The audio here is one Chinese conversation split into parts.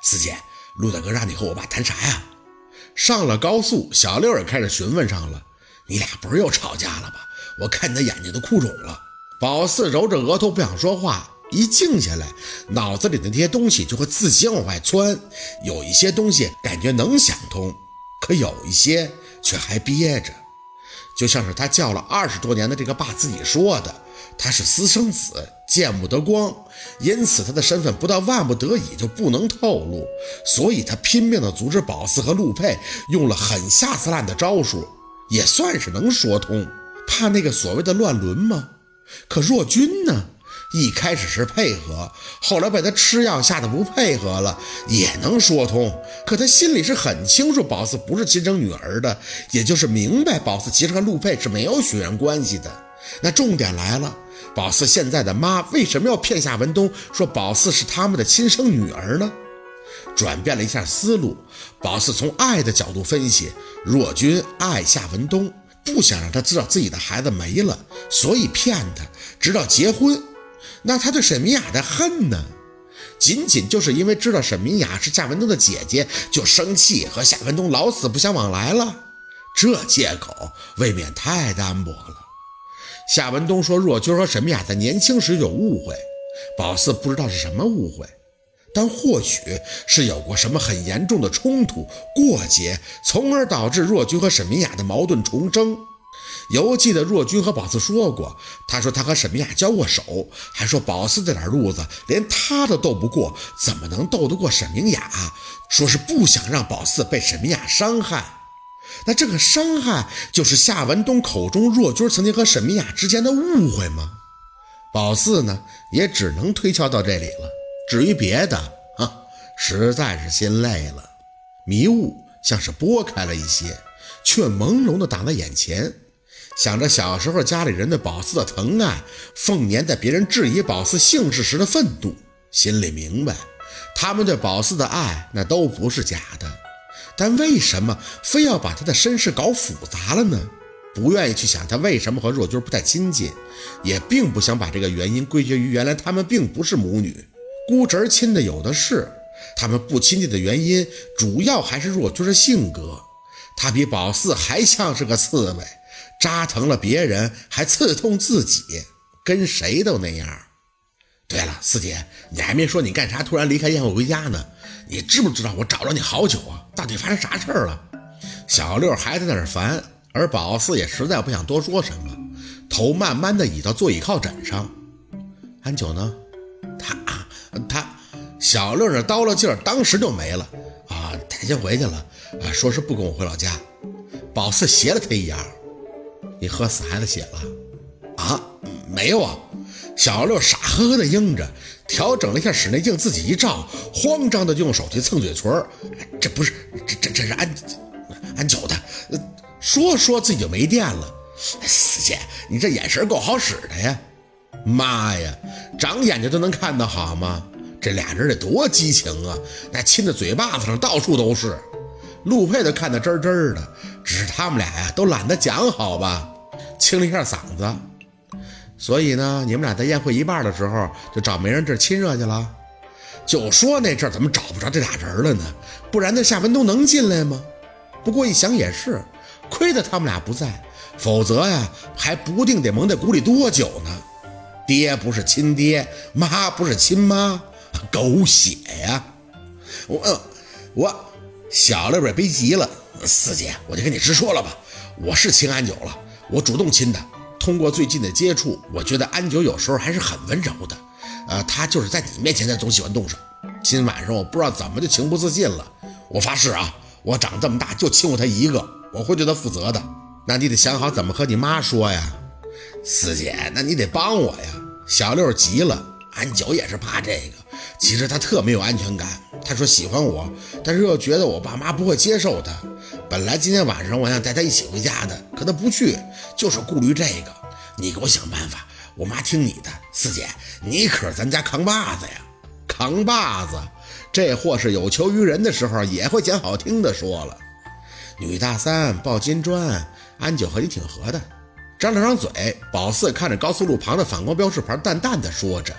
四姐，陆大哥让你和我爸谈啥呀？上了高速，小六也开始询问上了。你俩不是又吵架了吧？我看你的眼睛都哭肿了。宝四揉着额头不想说话，一静下来，脑子里的那些东西就会自己往外窜。有一些东西感觉能想通，可有一些却还憋着。就像是他叫了二十多年的这个爸自己说的，他是私生子，见不得光，因此他的身份不到万不得已就不能透露，所以他拼命的阻止宝四和陆佩，用了很下三滥的招数，也算是能说通。怕那个所谓的乱伦吗？可若君呢？一开始是配合，后来被他吃药吓得不配合了，也能说通。可他心里是很清楚，宝四不是亲生女儿的，也就是明白宝四其实和陆佩是没有血缘关系的。那重点来了，宝四现在的妈为什么要骗夏文东说宝四是他们的亲生女儿呢？转变了一下思路，宝四从爱的角度分析，若君爱夏文东，不想让他知道自己的孩子没了，所以骗他，直到结婚。那他对沈明雅的恨呢？仅仅就是因为知道沈明雅是夏文东的姐姐，就生气和夏文东老死不相往来了。这借口未免太单薄了。夏文东说若君和沈明雅在年轻时有误会，宝四不知道是什么误会，但或许是有过什么很严重的冲突过节，从而导致若君和沈明雅的矛盾重生。犹记得若君和宝四说过，他说他和沈明雅交过手，还说宝四这点路子连他都斗不过，怎么能斗得过沈明雅？说是不想让宝四被沈明雅伤害。那这个伤害就是夏文东口中若君曾经和沈明雅之间的误会吗？宝四呢，也只能推敲到这里了。至于别的，啊，实在是心累了。迷雾像是拨开了一些，却朦胧的挡在眼前。想着小时候家里人对宝四的疼爱，凤年在别人质疑宝四姓氏时的愤怒，心里明白，他们对宝四的爱那都不是假的，但为什么非要把他的身世搞复杂了呢？不愿意去想他为什么和若君不太亲近，也并不想把这个原因归结于原来他们并不是母女，姑侄亲的有的是，他们不亲近的原因主要还是若君的性格，他比宝四还像是个刺猬。扎疼了别人，还刺痛自己，跟谁都那样。对了，四姐，你还没说你干啥突然离开宴会回家呢？你知不知道我找了你好久啊？到底发生啥事儿了？小六还在那儿烦，而宝四也实在不想多说什么，头慢慢的倚到座椅靠枕上。安九呢？他他，小六这叨了劲儿，当时就没了啊！他先回去了啊，说是不跟我回老家。宝四斜了他一眼。你喝死孩子血了啊？没有啊！小六傻呵呵的应着，调整了一下室内镜，自己一照，慌张的就用手去蹭嘴唇这不是这这这是安安九的，说说自己就没电了。四姐，你这眼神够好使的呀！妈呀，长眼睛都能看得好吗？这俩人得多激情啊！那亲的嘴巴子上到处都是。陆佩都看得真真的，只是他们俩呀都懒得讲，好吧？清了一下嗓子，所以呢，你们俩在宴会一半的时候就找媒人这亲热去了。就说那阵怎么找不着这俩人了呢？不然那夏文东能进来吗？不过一想也是，亏得他们俩不在，否则呀还不定得蒙在鼓里多久呢。爹不是亲爹，妈不是亲妈，狗血呀！我我。小六也别急了，四姐，我就跟你直说了吧，我是亲安九了，我主动亲的。通过最近的接触，我觉得安九有时候还是很温柔的。呃，他就是在你面前，他总喜欢动手。今晚上我不知道怎么就情不自禁了。我发誓啊，我长这么大就亲过他一个，我会对他负责的。那你得想好怎么和你妈说呀，四姐，那你得帮我呀。小六急了，安九也是怕这个。其实他特没有安全感。他说喜欢我，但是又觉得我爸妈不会接受他。本来今天晚上我想带他一起回家的，可他不去，就是顾虑这个。你给我想办法，我妈听你的。四姐，你可是咱家扛把子呀！扛把子，这货是有求于人的时候也会讲好听的说了。女大三抱金砖，安九和你挺合的。张了张嘴，宝四看着高速路旁的反光标识牌，淡淡的说着。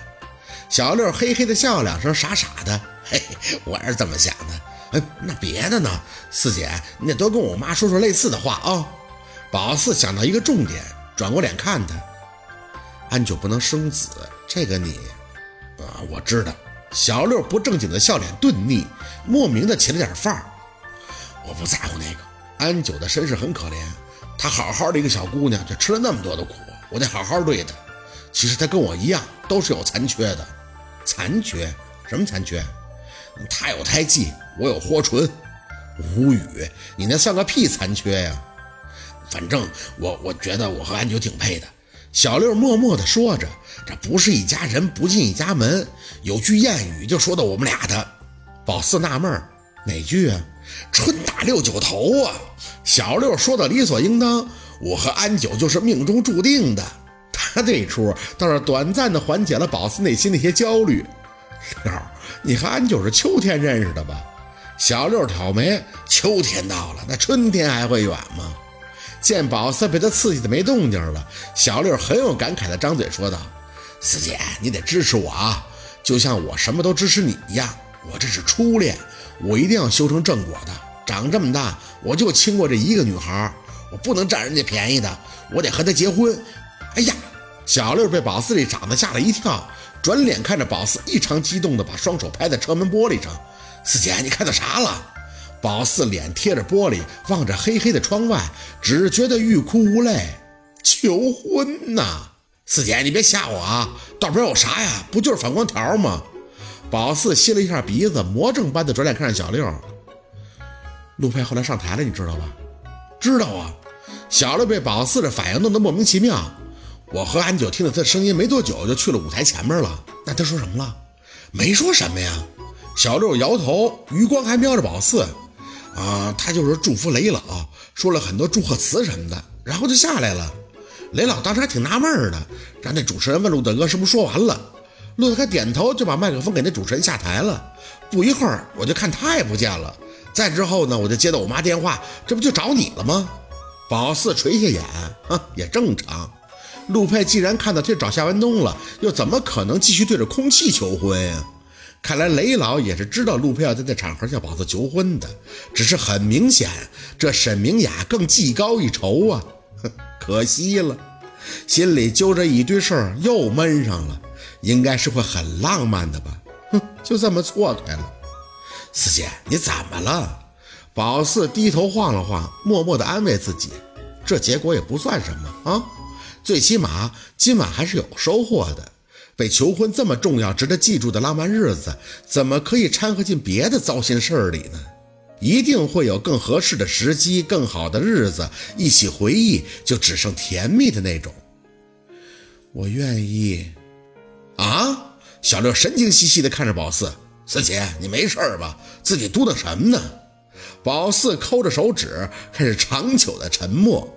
小六嘿嘿的笑两声，傻傻的。嘿嘿，我是这么想的。哎，那别的呢？四姐，你得多跟我妈说说类似的话啊。宝四想到一个重点，转过脸看他。安九不能生子，这个你……啊，我知道。小六不正经的笑脸顿腻，莫名的起了点范儿。我不在乎那个。安九的身世很可怜，她好好的一个小姑娘，却吃了那么多的苦，我得好好对她。其实她跟我一样，都是有残缺的。残缺？什么残缺？他有胎记，我有豁唇。无语，你那算个屁残缺呀！反正我我觉得我和安九挺配的。小六默默地说着：“这不是一家人，不进一家门。”有句谚语就说到我们俩的。宝四纳闷哪句啊？春打六九头啊！小六说的理所应当。我和安九就是命中注定的。他 这出倒是短暂的缓解了宝四内心那些焦虑。六，你和安九是秋天认识的吧？小六挑眉。秋天到了，那春天还会远吗？见宝四被他刺激的没动静了，小六很有感慨的张嘴说道：“四姐，你得支持我啊，就像我什么都支持你一样。我这是初恋，我一定要修成正果的。长这么大，我就亲过这一个女孩，我不能占人家便宜的，我得和她结婚。”哎呀，小六被宝四这长得吓了一跳，转脸看着宝四，异常激动的把双手拍在车门玻璃上：“四姐，你看到啥了？”宝四脸贴着玻璃，望着黑黑的窗外，只觉得欲哭无泪。求婚呐！四姐，你别吓我啊！道边有啥呀？不就是反光条吗？宝四吸了一下鼻子，魔怔般的转脸看着小六。陆佩后来上台了，你知道吧？知道啊。小六被宝四的反应弄得莫名其妙。我和安九听到他的声音没多久，就去了舞台前面了。那他说什么了？没说什么呀。小六摇头，余光还瞄着宝四。啊，他就是祝福雷老，说了很多祝贺词什么的，然后就下来了。雷老当时还挺纳闷的，让那主持人问陆大哥是不是说完了。陆大哥点头，就把麦克风给那主持人下台了。不一会儿，我就看他也不见了。再之后呢，我就接到我妈电话，这不就找你了吗？宝四垂下眼，啊，也正常。陆佩既然看到他找夏文东了，又怎么可能继续对着空气求婚呀？看来雷老也是知道陆佩要在这场合向宝四求婚的，只是很明显，这沈明雅更技高一筹啊！哼，可惜了，心里揪着一堆事儿又闷上了，应该是会很浪漫的吧？哼，就这么错开了。四姐，你怎么了？宝四低头晃了晃，默默地安慰自己，这结果也不算什么啊，最起码今晚还是有收获的。被求婚这么重要、值得记住的浪漫日子，怎么可以掺和进别的糟心事儿里呢？一定会有更合适的时机、更好的日子，一起回忆，就只剩甜蜜的那种。我愿意。啊！小六神经兮兮地看着宝四，四姐，你没事吧？自己嘟囔什么呢？宝四抠着手指，开始长久的沉默。